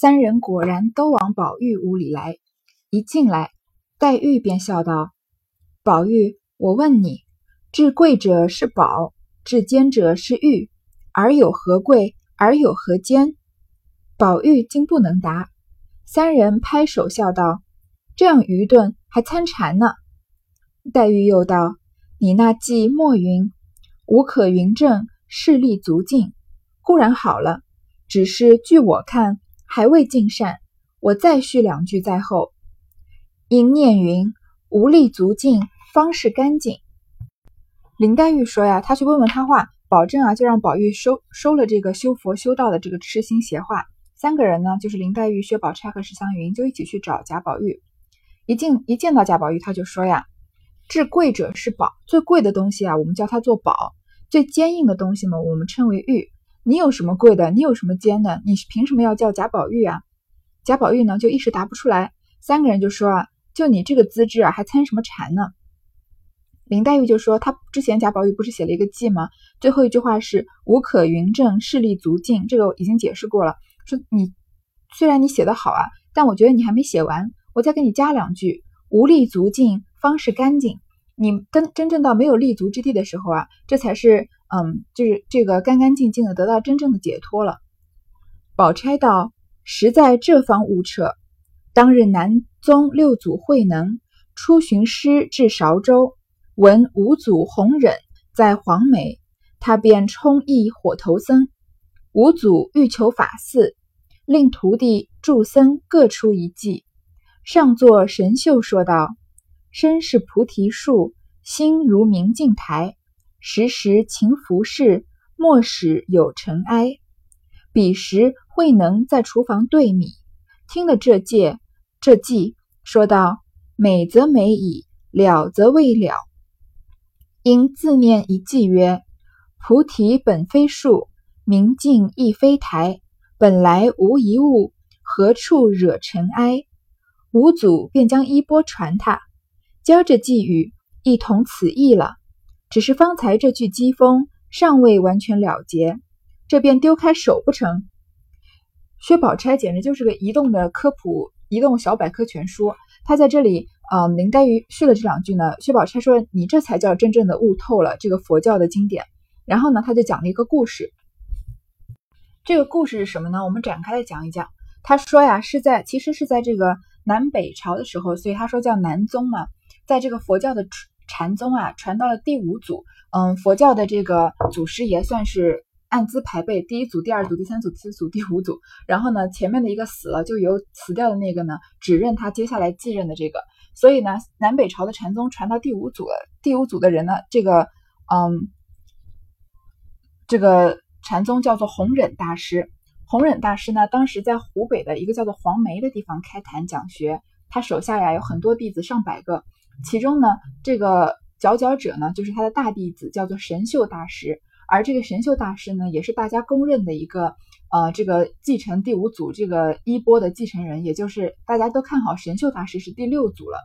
三人果然都往宝玉屋里来，一进来，黛玉便笑道：“宝玉，我问你，至贵者是宝，至坚者是玉，而有何贵，而有何坚？”宝玉竟不能答。三人拍手笑道：“这样愚钝，还参禅呢！”黛玉又道：“你那计莫云，无可云证，势力足尽，固然好了，只是据我看。”还未尽善，我再续两句在后。因念云：“无力足尽，方是干净。”林黛玉说呀，她去问问他话，保证啊，就让宝玉收收了这个修佛修道的这个痴心邪话。三个人呢，就是林黛玉、薛宝钗和史湘云，就一起去找贾宝玉。一进一见到贾宝玉，他就说呀：“至贵者是宝，最贵的东西啊，我们叫它做宝；最坚硬的东西嘛，我们称为玉。”你有什么贵的？你有什么尖的？你凭什么要叫贾宝玉啊？贾宝玉呢，就一时答不出来。三个人就说啊，就你这个资质啊，还参什么禅呢？林黛玉就说，他之前贾宝玉不是写了一个记吗？最后一句话是无可云证，势力足尽，这个已经解释过了。说你虽然你写的好啊，但我觉得你还没写完，我再给你加两句：无力足尽，方是干净。你跟真正到没有立足之地的时候啊，这才是。嗯，就是这个干干净净的得到真正的解脱了。宝钗道：“实在这方误彻。当日南宗六祖慧能出巡师至韶州，闻五祖弘忍在黄梅，他便充议火头僧。五祖欲求法寺，令徒弟助僧各出一计。上座神秀说道：‘身是菩提树，心如明镜台。’”时时勤拂拭，莫使有尘埃。彼时慧能在厨房兑米，听了这戒这计，说道：“美则美矣，了则未了。”因自念一计曰：“菩提本非树，明镜亦非台，本来无一物，何处惹尘埃？”五祖便将衣钵传他，教这寄语，一同此意了。只是方才这句讥讽尚未完全了结，这便丢开手不成？薛宝钗简直就是个移动的科普、移动小百科全书。他在这里，呃，林黛玉续了这两句呢。薛宝钗说：“你这才叫真正的悟透了这个佛教的经典。”然后呢，他就讲了一个故事。这个故事是什么呢？我们展开来讲一讲。他说呀，是在其实是在这个南北朝的时候，所以他说叫南宗嘛，在这个佛教的。禅宗啊，传到了第五祖。嗯，佛教的这个祖师爷算是按资排辈，第一祖、第二祖、第三祖、第四祖、第五祖。然后呢，前面的一个死了，就由死掉的那个呢，指认他接下来继任的这个。所以呢，南北朝的禅宗传到第五祖了。第五祖的人呢，这个嗯，这个禅宗叫做弘忍大师。弘忍大师呢，当时在湖北的一个叫做黄梅的地方开坛讲学，他手下呀有很多弟子，上百个。其中呢，这个佼佼者呢，就是他的大弟子，叫做神秀大师。而这个神秀大师呢，也是大家公认的一个，呃，这个继承第五组这个衣钵的继承人，也就是大家都看好神秀大师是第六组了。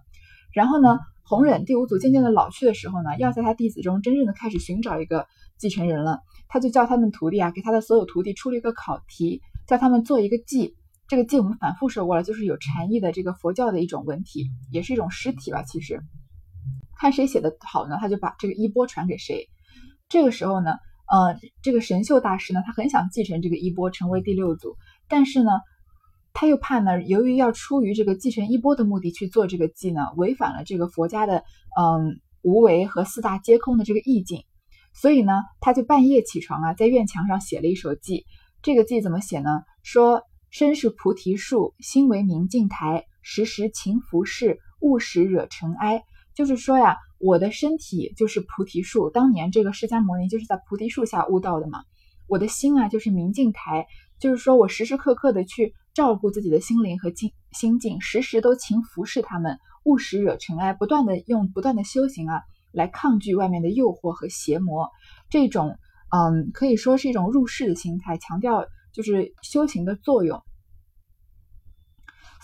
然后呢，弘忍第五组渐渐的老去的时候呢，要在他弟子中真正的开始寻找一个继承人了。他就叫他们徒弟啊，给他的所有徒弟出了一个考题，叫他们做一个记。这个记我们反复说过了，就是有禅意的这个佛教的一种文体，也是一种诗体吧。其实看谁写的好呢，他就把这个衣钵传给谁。这个时候呢，呃，这个神秀大师呢，他很想继承这个衣钵，成为第六祖，但是呢，他又怕呢，由于要出于这个继承衣钵的目的去做这个记呢，违反了这个佛家的嗯无为和四大皆空的这个意境，所以呢，他就半夜起床啊，在院墙上写了一首记。这个记怎么写呢？说。身是菩提树，心为明镜台。时时勤拂拭，勿使惹尘埃。就是说呀，我的身体就是菩提树。当年这个释迦牟尼就是在菩提树下悟道的嘛。我的心啊，就是明镜台。就是说我时时刻刻的去照顾自己的心灵和境心境，时时都勤拂拭他们，勿使惹尘埃。不断的用不断的修行啊，来抗拒外面的诱惑和邪魔。这种嗯，可以说是一种入世的心态，强调。就是修行的作用，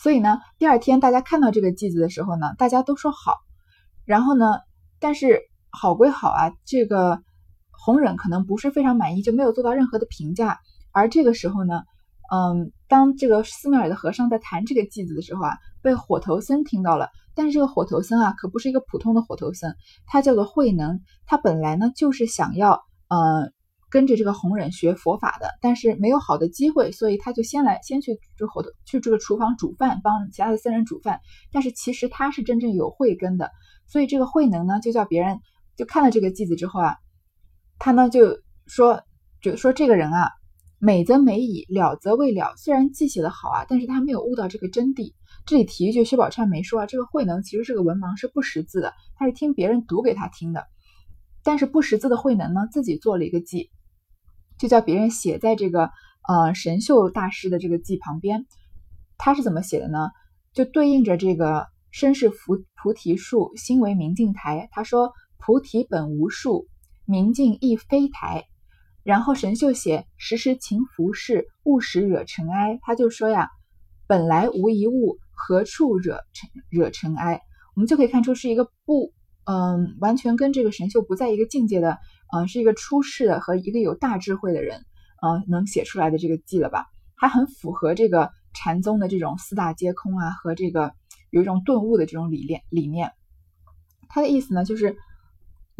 所以呢，第二天大家看到这个句子的时候呢，大家都说好。然后呢，但是好归好啊，这个弘忍可能不是非常满意，就没有做到任何的评价。而这个时候呢，嗯，当这个寺庙里的和尚在弹这个偈子的时候啊，被火头僧听到了。但是这个火头僧啊，可不是一个普通的火头僧，他叫做慧能。他本来呢就是想要呃跟着这个弘忍学佛法的，但是没有好的机会，所以他就先来先去这火头去这个厨房煮饭，帮其他的僧人煮饭。但是其实他是真正有慧根的，所以这个慧能呢就叫别人就看了这个偈子之后啊，他呢就说就说这个人啊。美则美矣，了则未了。虽然记写的好啊，但是他没有悟到这个真谛。这里提一句，薛宝钗没说啊，这个慧能其实是个文盲，是不识字的，他是听别人读给他听的。但是不识字的慧能呢，自己做了一个记，就叫别人写在这个呃神秀大师的这个记旁边。他是怎么写的呢？就对应着这个身是菩菩提树，心为明镜台。他说菩提本无树，明镜亦非台。然后神秀写时时勤拂拭，勿使惹尘埃。他就说呀，本来无一物，何处惹尘惹尘埃？我们就可以看出是一个不，嗯，完全跟这个神秀不在一个境界的，嗯，是一个出世的和一个有大智慧的人，嗯，能写出来的这个记了吧？还很符合这个禅宗的这种四大皆空啊，和这个有一种顿悟的这种理念理念。他的意思呢，就是。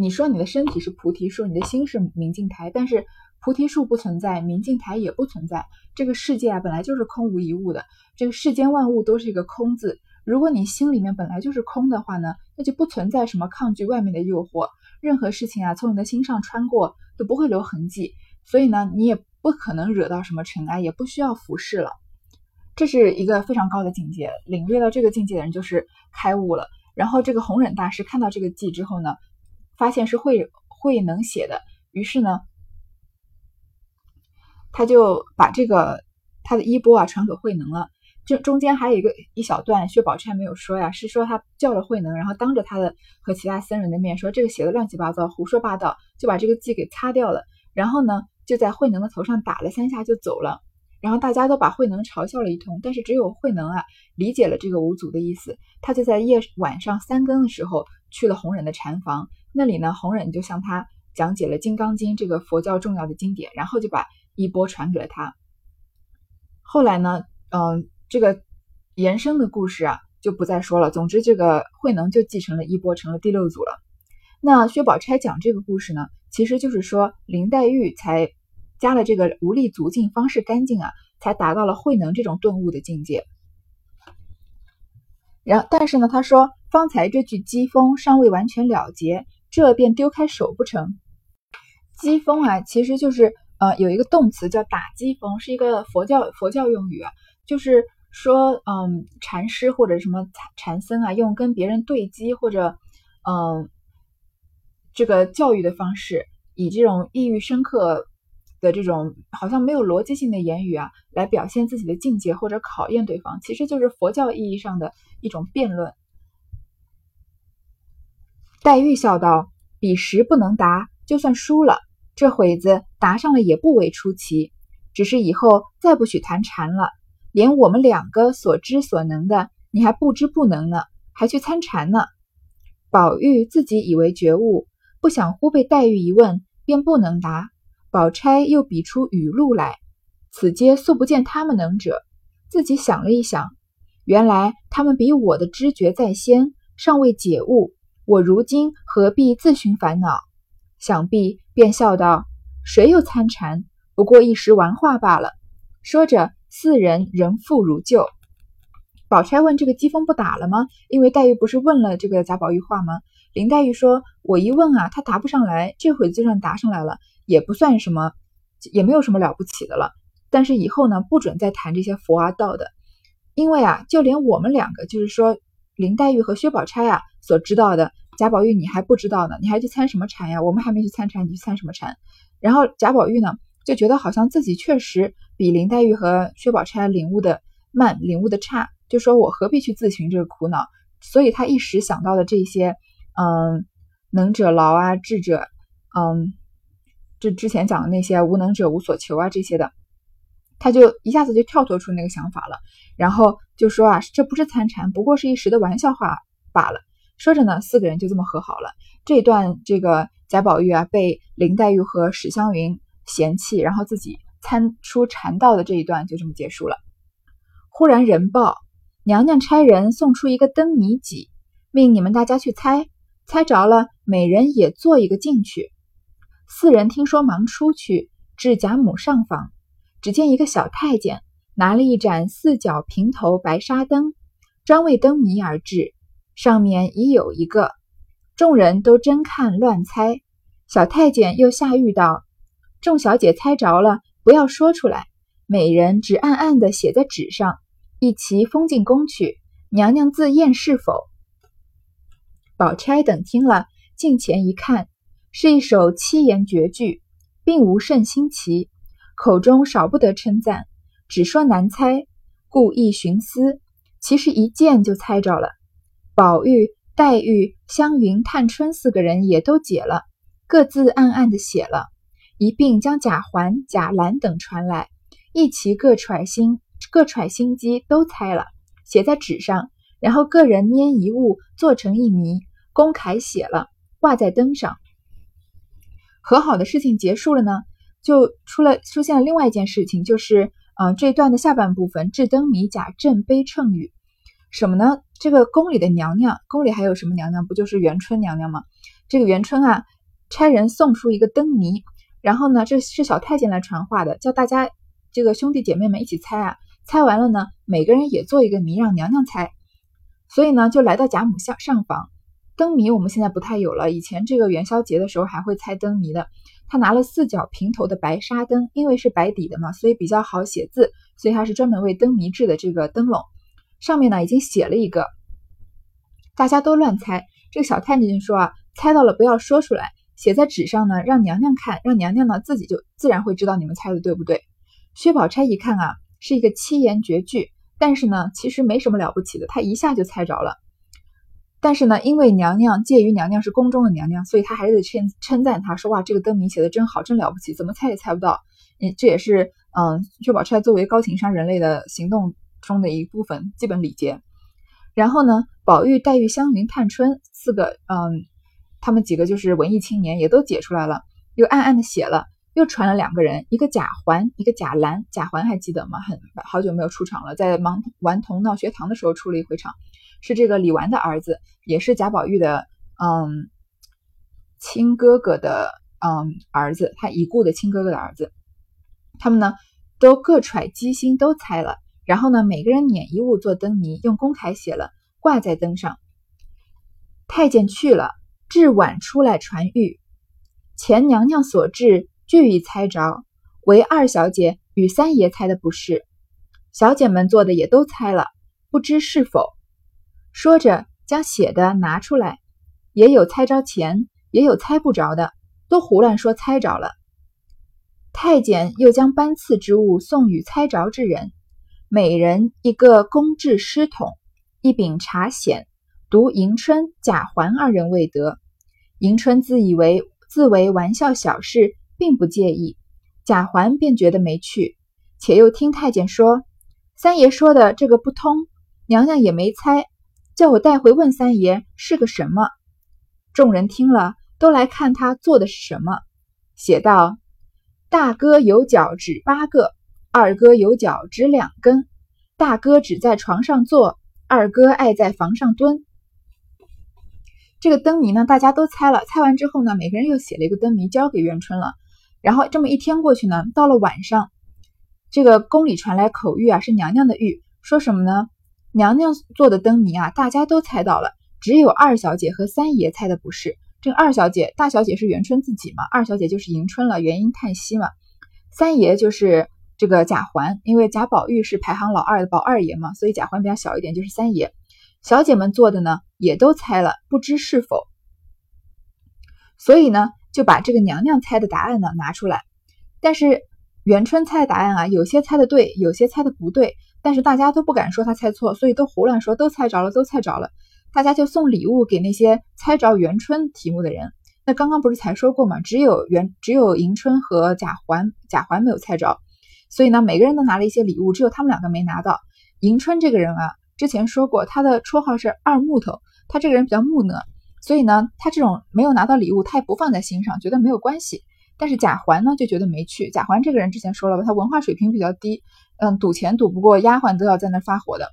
你说你的身体是菩提树，你的心是明镜台，但是菩提树不存在，明镜台也不存在。这个世界啊，本来就是空无一物的，这个世间万物都是一个空字。如果你心里面本来就是空的话呢，那就不存在什么抗拒外面的诱惑，任何事情啊，从你的心上穿过都不会留痕迹。所以呢，你也不可能惹到什么尘埃，也不需要服侍了。这是一个非常高的境界，领略到这个境界的人就是开悟了。然后这个弘忍大师看到这个偈之后呢。发现是慧慧能写的，于是呢，他就把这个他的衣钵啊传给慧能了。这中间还有一个一小段，薛宝钗没有说呀，是说他叫了慧能，然后当着他的和其他僧人的面说这个写的乱七八糟，胡说八道，就把这个记给擦掉了。然后呢，就在慧能的头上打了三下就走了。然后大家都把慧能嘲笑了一通，但是只有慧能啊理解了这个五祖的意思，他就在夜晚上三更的时候去了弘忍的禅房。那里呢，弘忍就向他讲解了《金刚经》这个佛教重要的经典，然后就把衣钵传给了他。后来呢，嗯，这个延伸的故事啊就不再说了。总之，这个慧能就继承了衣钵，成了第六祖了。那薛宝钗讲这个故事呢，其实就是说林黛玉才加了这个无力足尽方是干净啊，才达到了慧能这种顿悟的境界。然但是呢，他说方才这句讥讽尚未完全了结。这便丢开手不成？击风啊，其实就是呃有一个动词叫打击风，是一个佛教佛教用语啊，就是说嗯禅师或者什么禅禅僧啊，用跟别人对击或者嗯这个教育的方式，以这种意欲深刻的这种好像没有逻辑性的言语啊，来表现自己的境界或者考验对方，其实就是佛教意义上的一种辩论。黛玉笑道：“彼时不能答，就算输了，这会子答上了也不为出奇。只是以后再不许谈禅了，连我们两个所知所能的，你还不知不能呢，还去参禅呢。”宝玉自己以为觉悟，不想忽被黛玉一问，便不能答。宝钗又比出语录来，此皆素不见他们能者。自己想了一想，原来他们比我的知觉在先，尚未解悟。我如今何必自寻烦恼？想必便笑道：“谁又参禅？不过一时玩话罢了。”说着，四人仍复如旧。宝钗问：“这个机锋不打了吗？”因为黛玉不是问了这个贾宝玉话吗？林黛玉说：“我一问啊，他答不上来。这会就算答上来了，也不算什么，也没有什么了不起的了。但是以后呢，不准再谈这些佛啊道的，因为啊，就连我们两个，就是说林黛玉和薛宝钗啊所知道的。”贾宝玉，你还不知道呢，你还去参什么禅呀？我们还没去参禅，你去参什么禅？然后贾宝玉呢，就觉得好像自己确实比林黛玉和薛宝钗领悟的慢，领悟的差，就说我何必去自寻这个苦恼？所以他一时想到的这些，嗯，能者劳啊，智者，嗯，这之前讲的那些无能者无所求啊这些的，他就一下子就跳脱出那个想法了，然后就说啊，这不是参禅，不过是一时的玩笑话罢了。说着呢，四个人就这么和好了。这段这个贾宝玉啊，被林黛玉和史湘云嫌弃，然后自己参出禅道的这一段就这么结束了。忽然人报，娘娘差人送出一个灯谜几，命你们大家去猜，猜着了，每人也做一个进去。四人听说，忙出去至贾母上房，只见一个小太监拿了一盏四角平头白纱灯，专为灯谜而制，上面已有一个。众人都真看乱猜，小太监又下谕道：“众小姐猜着了，不要说出来，每人只暗暗的写在纸上，一齐封进宫去，娘娘自验是否。”宝钗等听了，近前一看。是一首七言绝句，并无甚新奇，口中少不得称赞，只说难猜，故意寻思。其实一见就猜着了。宝玉、黛玉、湘云、探春四个人也都解了，各自暗暗的写了，一并将贾环、贾兰等传来，一齐各揣心各揣心机，都猜了，写在纸上，然后个人拈一物做成一谜，公楷写了，挂在灯上。和好的事情结束了呢，就出了出现了另外一件事情，就是嗯这段的下半部分智灯谜贾政悲称语，什么呢？这个宫里的娘娘，宫里还有什么娘娘？不就是元春娘娘吗？这个元春啊，差人送出一个灯谜，然后呢，这是小太监来传话的，叫大家这个兄弟姐妹们一起猜啊，猜完了呢，每个人也做一个谜让娘娘猜，所以呢，就来到贾母下上房。灯谜我们现在不太有了，以前这个元宵节的时候还会猜灯谜的。他拿了四角平头的白纱灯，因为是白底的嘛，所以比较好写字，所以他是专门为灯谜制的这个灯笼。上面呢已经写了一个，大家都乱猜。这个小太监就说啊，猜到了不要说出来，写在纸上呢，让娘娘看，让娘娘呢自己就自然会知道你们猜的对不对。薛宝钗一看啊，是一个七言绝句，但是呢其实没什么了不起的，她一下就猜着了。但是呢，因为娘娘介于娘娘是宫中的娘娘，所以她还是得称称赞她说哇，这个灯谜写的真好，真了不起，怎么猜也猜不到。嗯，这也是嗯，薛宝钗作为高情商人类的行动中的一部分基本礼节。然后呢，宝玉、黛玉、湘云、探春四个，嗯，他们几个就是文艺青年，也都解出来了，又暗暗的写了，又传了两个人，一个贾环，一个贾兰。贾环还记得吗？很好久没有出场了，在盲顽童闹学堂的时候出了一回场。是这个李纨的儿子，也是贾宝玉的嗯亲哥哥的嗯儿子，他已故的亲哥哥的儿子。他们呢都各揣机心，都猜了。然后呢，每个人捻一物做灯谜，用公楷写了，挂在灯上。太监去了，至晚出来传谕：前娘娘所制，俱已猜着，唯二小姐与三爷猜的不是。小姐们做的也都猜了，不知是否。说着，将写的拿出来，也有猜着钱，也有猜不着的，都胡乱说猜着了。太监又将班次之物送与猜着之人，每人一个公制诗筒，一柄茶筅，独迎春、贾环二人未得。迎春自以为自为玩笑小事，并不介意；贾环便觉得没趣，且又听太监说三爷说的这个不通，娘娘也没猜。叫我带回问三爷是个什么？众人听了，都来看他做的是什么。写道：大哥有脚趾八个，二哥有脚趾两根。大哥只在床上坐，二哥爱在房上蹲。这个灯谜呢，大家都猜了。猜完之后呢，每个人又写了一个灯谜交给元春了。然后这么一天过去呢，到了晚上，这个宫里传来口谕啊，是娘娘的谕，说什么呢？娘娘做的灯谜啊，大家都猜到了，只有二小姐和三爷猜的不是。这个二小姐，大小姐是元春自己嘛，二小姐就是迎春了，元婴叹息嘛。三爷就是这个贾环，因为贾宝玉是排行老二的宝二爷嘛，所以贾环比较小一点，就是三爷。小姐们做的呢，也都猜了，不知是否。所以呢，就把这个娘娘猜的答案呢拿出来。但是元春猜的答案啊，有些猜的对，有些猜的不对。但是大家都不敢说他猜错，所以都胡乱说，都猜着了，都猜着了。大家就送礼物给那些猜着元春题目的人。那刚刚不是才说过吗？只有元，只有迎春和贾环，贾环没有猜着。所以呢，每个人都拿了一些礼物，只有他们两个没拿到。迎春这个人啊，之前说过，他的绰号是二木头，他这个人比较木讷，所以呢，他这种没有拿到礼物，他也不放在心上，觉得没有关系。但是贾环呢，就觉得没趣。贾环这个人之前说了吧，他文化水平比较低。嗯，赌钱赌不过，丫鬟都要在那发火的。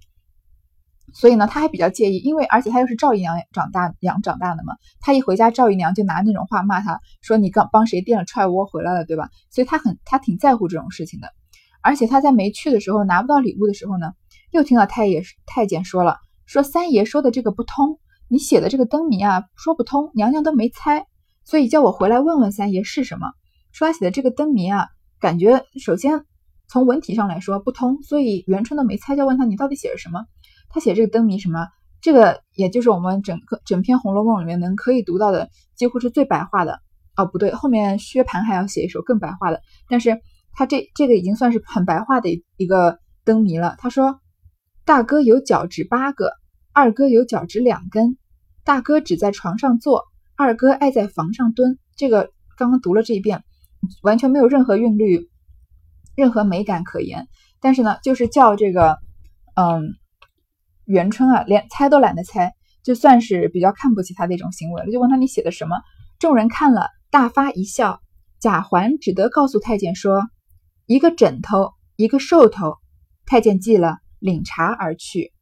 所以呢，他还比较介意，因为而且他又是赵姨娘长大养长大的嘛，他一回家，赵姨娘就拿那种话骂他，说你刚帮谁垫了踹窝回来了，对吧？所以他很他挺在乎这种事情的。而且他在没去的时候拿不到礼物的时候呢，又听到太爷太监说了，说三爷说的这个不通，你写的这个灯谜啊说不通，娘娘都没猜，所以叫我回来问问三爷是什么。说他写的这个灯谜啊，感觉首先从文体上来说不通，所以元春都没猜，就问他你到底写了什么。他写这个灯谜什么？这个也就是我们整个整篇《红楼梦》里面能可以读到的，几乎是最白话的。哦，不对，后面薛蟠还要写一首更白话的。但是他这这个已经算是很白话的一个灯谜了。他说：“大哥有脚趾八个，二哥有脚趾两根。大哥只在床上坐，二哥爱在房上蹲。”这个刚刚读了这一遍，完全没有任何韵律，任何美感可言。但是呢，就是叫这个，嗯。元春啊，连猜都懒得猜，就算是比较看不起他的一种行为了。就问他你写的什么？众人看了，大发一笑。贾环只得告诉太监说：“一个枕头，一个兽头。”太监记了，领茶而去。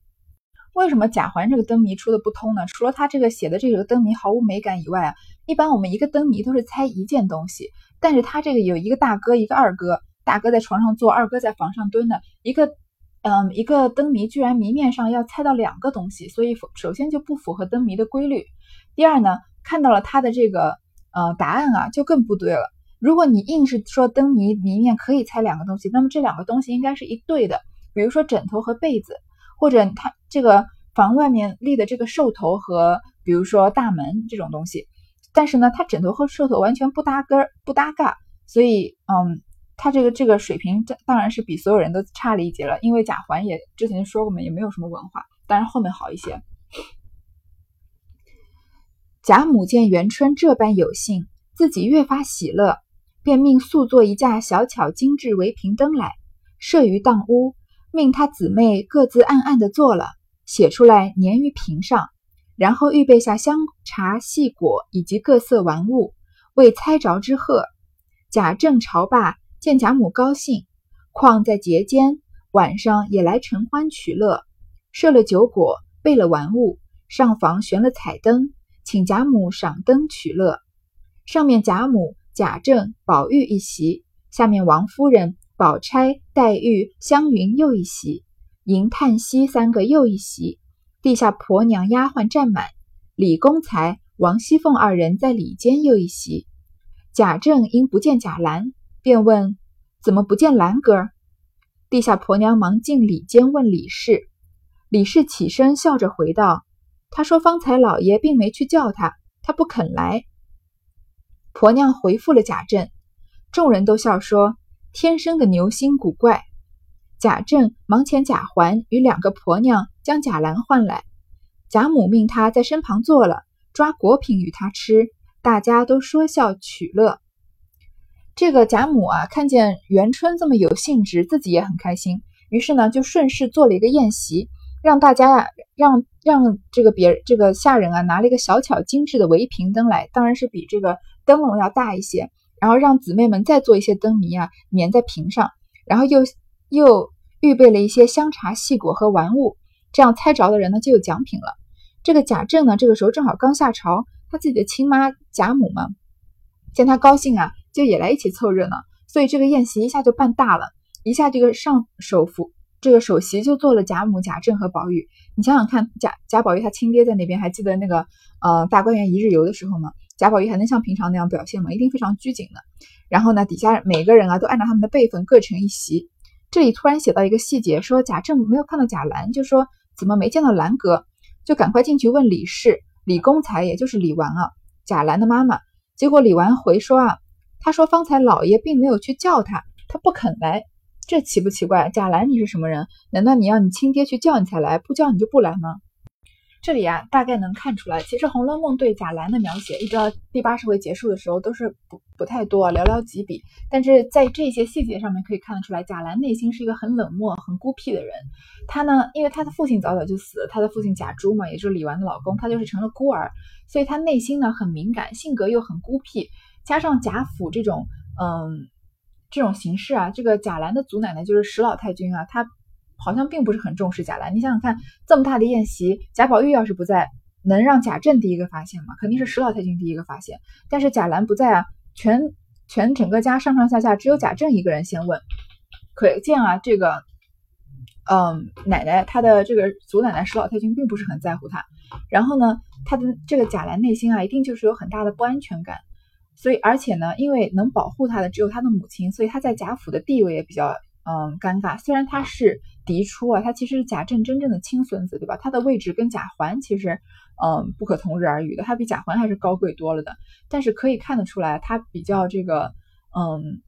为什么贾环这个灯谜出的不通呢？除了他这个写的这个灯谜毫无美感以外啊，一般我们一个灯谜都是猜一件东西，但是他这个有一个大哥，一个二哥，大哥在床上坐，二哥在房上蹲的一个。嗯，一个灯谜居然谜面上要猜到两个东西，所以首先就不符合灯谜的规律。第二呢，看到了他的这个呃答案啊，就更不对了。如果你硬是说灯谜谜面可以猜两个东西，那么这两个东西应该是一对的。比如说枕头和被子，或者他这个房外面立的这个兽头和比如说大门这种东西，但是呢，它枕头和兽头完全不搭根儿不搭嘎，所以嗯。他这个这个水平，当然是比所有人都差了一截了。因为贾环也之前说过嘛，也没有什么文化，当然后面好一些。贾母见元春这般有幸，自己越发喜乐，便命速做一架小巧精致围屏灯来，设于当屋，命他姊妹各自暗暗的做了，写出来粘于屏上，然后预备下香茶细果以及各色玩物，为猜着之贺。贾政朝罢。见贾母高兴，况在节间，晚上也来承欢取乐，设了酒果，备了玩物，上房悬了彩灯，请贾母赏灯取乐。上面贾母、贾政、宝玉一席，下面王夫人、宝钗、黛玉、湘云又一席，迎、叹息三个又一席，地下婆娘丫鬟占满，李公才、王熙凤二人在里间又一席。贾政因不见贾兰。便问：“怎么不见兰哥？”地下婆娘忙进里间问李氏。李氏起身笑着回道：“他说方才老爷并没去叫他，他不肯来。”婆娘回复了贾政，众人都笑说：“天生的牛心古怪。”贾政忙遣贾环与两个婆娘将贾兰唤来，贾母命他在身旁坐了，抓果品与他吃，大家都说笑取乐。这个贾母啊，看见元春这么有兴致，自己也很开心，于是呢，就顺势做了一个宴席，让大家呀，让让这个别这个下人啊，拿了一个小巧精致的围屏灯来，当然是比这个灯笼要大一些，然后让姊妹们再做一些灯谜啊，粘在屏上，然后又又预备了一些香茶细果和玩物，这样猜着的人呢就有奖品了。这个贾政呢，这个时候正好刚下朝，他自己的亲妈贾母嘛，见他高兴啊。就也来一起凑热闹，所以这个宴席一下就办大了，一下这个上首府这个首席就做了贾母、贾政和宝玉。你想想看，贾贾宝玉他亲爹在那边，还记得那个呃大观园一日游的时候吗？贾宝玉还能像平常那样表现吗？一定非常拘谨的。然后呢，底下每个人啊都按照他们的辈分各成一席。这里突然写到一个细节，说贾政没有看到贾兰，就说怎么没见到兰哥，就赶快进去问李氏、李公才，也就是李纨啊，贾兰的妈妈。结果李纨回说啊。他说：“方才老爷并没有去叫他，他不肯来，这奇不奇怪？贾兰，你是什么人？难道你要你亲爹去叫你才来？不叫你就不来吗？”这里啊，大概能看出来，其实《红楼梦》对贾兰的描写，一直到第八十回结束的时候，都是不不太多，寥寥几笔。但是在这些细节上面可以看得出来，贾兰内心是一个很冷漠、很孤僻的人。他呢，因为他的父亲早早就死了，他的父亲贾珠嘛，也就是李纨的老公，他就是成了孤儿，所以他内心呢很敏感，性格又很孤僻。加上贾府这种，嗯，这种形式啊，这个贾兰的祖奶奶就是石老太君啊，她好像并不是很重视贾兰。你想想看，这么大的宴席，贾宝玉要是不在，能让贾政第一个发现吗？肯定是史老太君第一个发现。但是贾兰不在啊，全全整个家上上下下只有贾政一个人先问，可见啊，这个。嗯，奶奶她的这个祖奶奶史老太君并不是很在乎她，然后呢，她的这个贾兰内心啊，一定就是有很大的不安全感，所以而且呢，因为能保护她的只有她的母亲，所以她在贾府的地位也比较嗯尴尬。虽然她是嫡出啊，他其实是贾政真正的亲孙子，对吧？他的位置跟贾环其实嗯不可同日而语的，他比贾环还是高贵多了的。但是可以看得出来，他比较这个嗯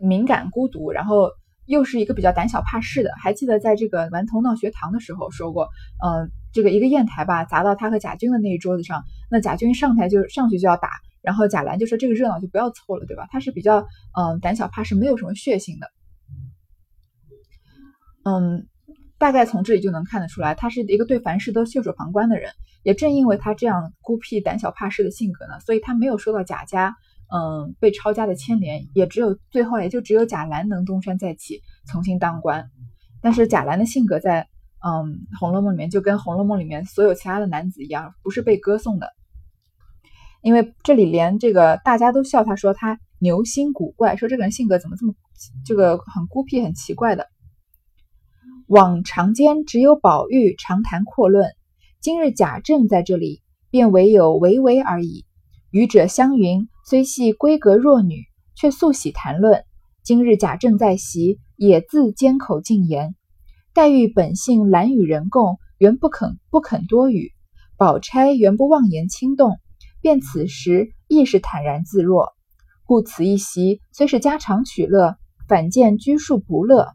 敏感孤独，然后。又是一个比较胆小怕事的，还记得在这个顽童闹学堂的时候说过，嗯，这个一个砚台吧砸到他和贾军的那一桌子上，那贾军上台就上去就要打，然后贾兰就说这个热闹就不要凑了，对吧？他是比较嗯胆小怕事，没有什么血性的，嗯，大概从这里就能看得出来，他是一个对凡事都袖手旁观的人。也正因为他这样孤僻、胆小怕事的性格呢，所以他没有受到贾家。嗯，被抄家的牵连，也只有最后也就只有贾兰能东山再起，重新当官。但是贾兰的性格在嗯《红楼梦》里面就跟《红楼梦》里面所有其他的男子一样，不是被歌颂的。因为这里连这个大家都笑他说他牛心古怪，说这个人性格怎么这么这个很孤僻很奇怪的。往常间只有宝玉长谈阔论，今日贾政在这里，便唯有唯唯而已。愚者相云。虽系闺阁弱女，却素喜谈论。今日贾政在席，也自缄口禁言。黛玉本性懒与人共，原不肯不肯多语。宝钗原不妄言轻动，便此时亦是坦然自若。故此一席虽是家常取乐，反见拘束不乐。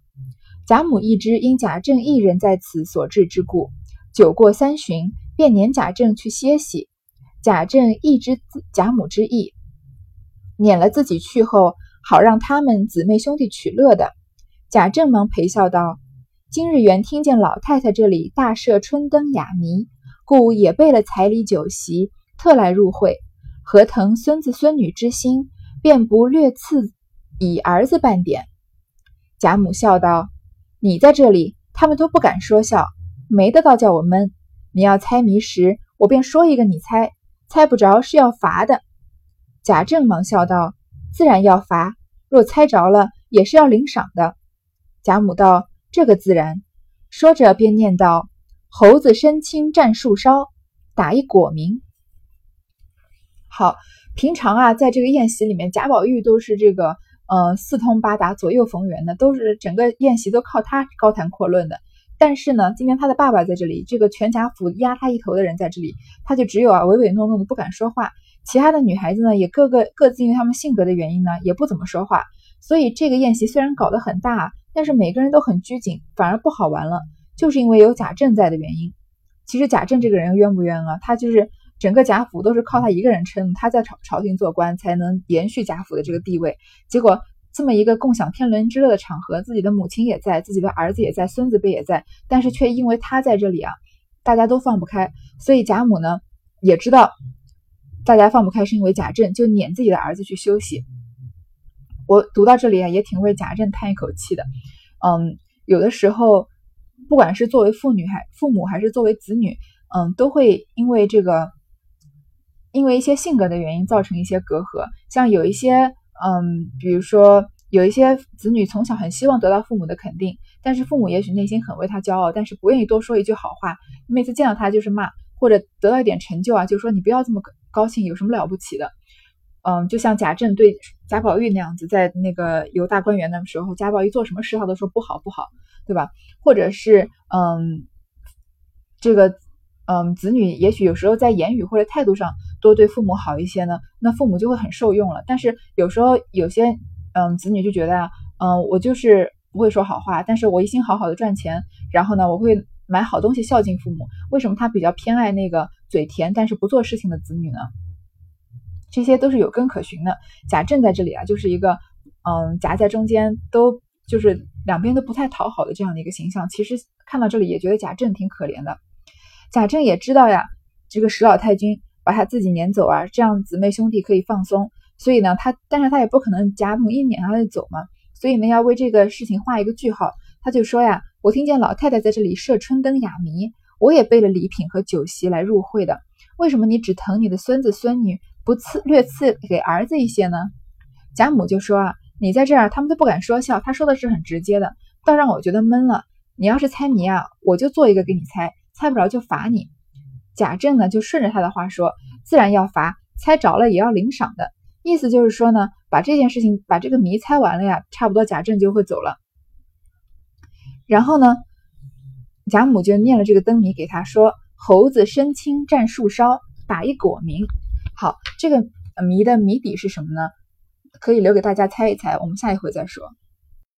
贾母亦知因贾政一人在此所致之故，酒过三巡，便撵贾政去歇息。贾政亦知贾母之意。撵了自己去后，好让他们姊妹兄弟取乐的。贾政忙陪笑道：“今日原听见老太太这里大设春灯雅谜，故也备了彩礼酒席，特来入会，何腾孙子孙女之心，便不略赐以儿子半点。”贾母笑道：“你在这里，他们都不敢说笑，没得到叫我闷。你要猜谜时，我便说一个，你猜，猜不着是要罚的。”贾政忙笑道：“自然要罚，若猜着了，也是要领赏的。”贾母道：“这个自然。”说着便念道：“猴子身轻战树梢，打一果名。”好，平常啊，在这个宴席里面，贾宝玉都是这个呃四通八达、左右逢源的，都是整个宴席都靠他高谈阔论的。但是呢，今天他的爸爸在这里，这个全贾府压他一头的人在这里，他就只有啊唯唯诺诺的不敢说话。其他的女孩子呢，也各个各自因为她们性格的原因呢，也不怎么说话。所以这个宴席虽然搞得很大，但是每个人都很拘谨，反而不好玩了。就是因为有贾政在的原因。其实贾政这个人冤不冤啊？他就是整个贾府都是靠他一个人撑，他在朝朝廷做官才能延续贾府的这个地位。结果这么一个共享天伦之乐的场合，自己的母亲也在，自己的儿子也在，孙子辈也在，但是却因为他在这里啊，大家都放不开。所以贾母呢也知道。大家放不开是因为贾政就撵自己的儿子去休息。我读到这里啊，也挺为贾政叹一口气的。嗯，有的时候，不管是作为父女还父母，还是作为子女，嗯，都会因为这个，因为一些性格的原因造成一些隔阂。像有一些，嗯，比如说有一些子女从小很希望得到父母的肯定，但是父母也许内心很为他骄傲，但是不愿意多说一句好话，每次见到他就是骂，或者得到一点成就啊，就说你不要这么。高兴有什么了不起的？嗯，就像贾政对贾宝玉那样子，在那个游大观园的时候，贾宝玉做什么事他都说不好不好，对吧？或者是嗯，这个嗯，子女也许有时候在言语或者态度上多对父母好一些呢，那父母就会很受用了。但是有时候有些嗯子女就觉得啊，嗯，我就是不会说好话，但是我一心好好的赚钱，然后呢，我会买好东西孝敬父母。为什么他比较偏爱那个？嘴甜但是不做事情的子女呢？这些都是有根可循的。贾政在这里啊，就是一个嗯夹在中间，都就是两边都不太讨好的这样的一个形象。其实看到这里也觉得贾政挺可怜的。贾政也知道呀，这个石老太君把他自己撵走啊，这样姊妹兄弟可以放松，所以呢，他但是他也不可能贾母一撵他就走嘛，所以呢，要为这个事情画一个句号。他就说呀，我听见老太太在这里设春灯哑谜，我也备了礼品和酒席来入会的。为什么你只疼你的孙子孙女，不赐略赐给儿子一些呢？贾母就说啊，你在这儿，他们都不敢说笑。他说的是很直接的，倒让我觉得闷了。你要是猜谜啊，我就做一个给你猜，猜不着就罚你。贾政呢，就顺着他的话说，自然要罚，猜着了也要领赏的。意思就是说呢，把这件事情，把这个谜猜完了呀，差不多贾政就会走了。然后呢，贾母就念了这个灯谜给他说：“猴子身轻蘸树梢，打一果名。”好，这个谜的谜底是什么呢？可以留给大家猜一猜，我们下一回再说。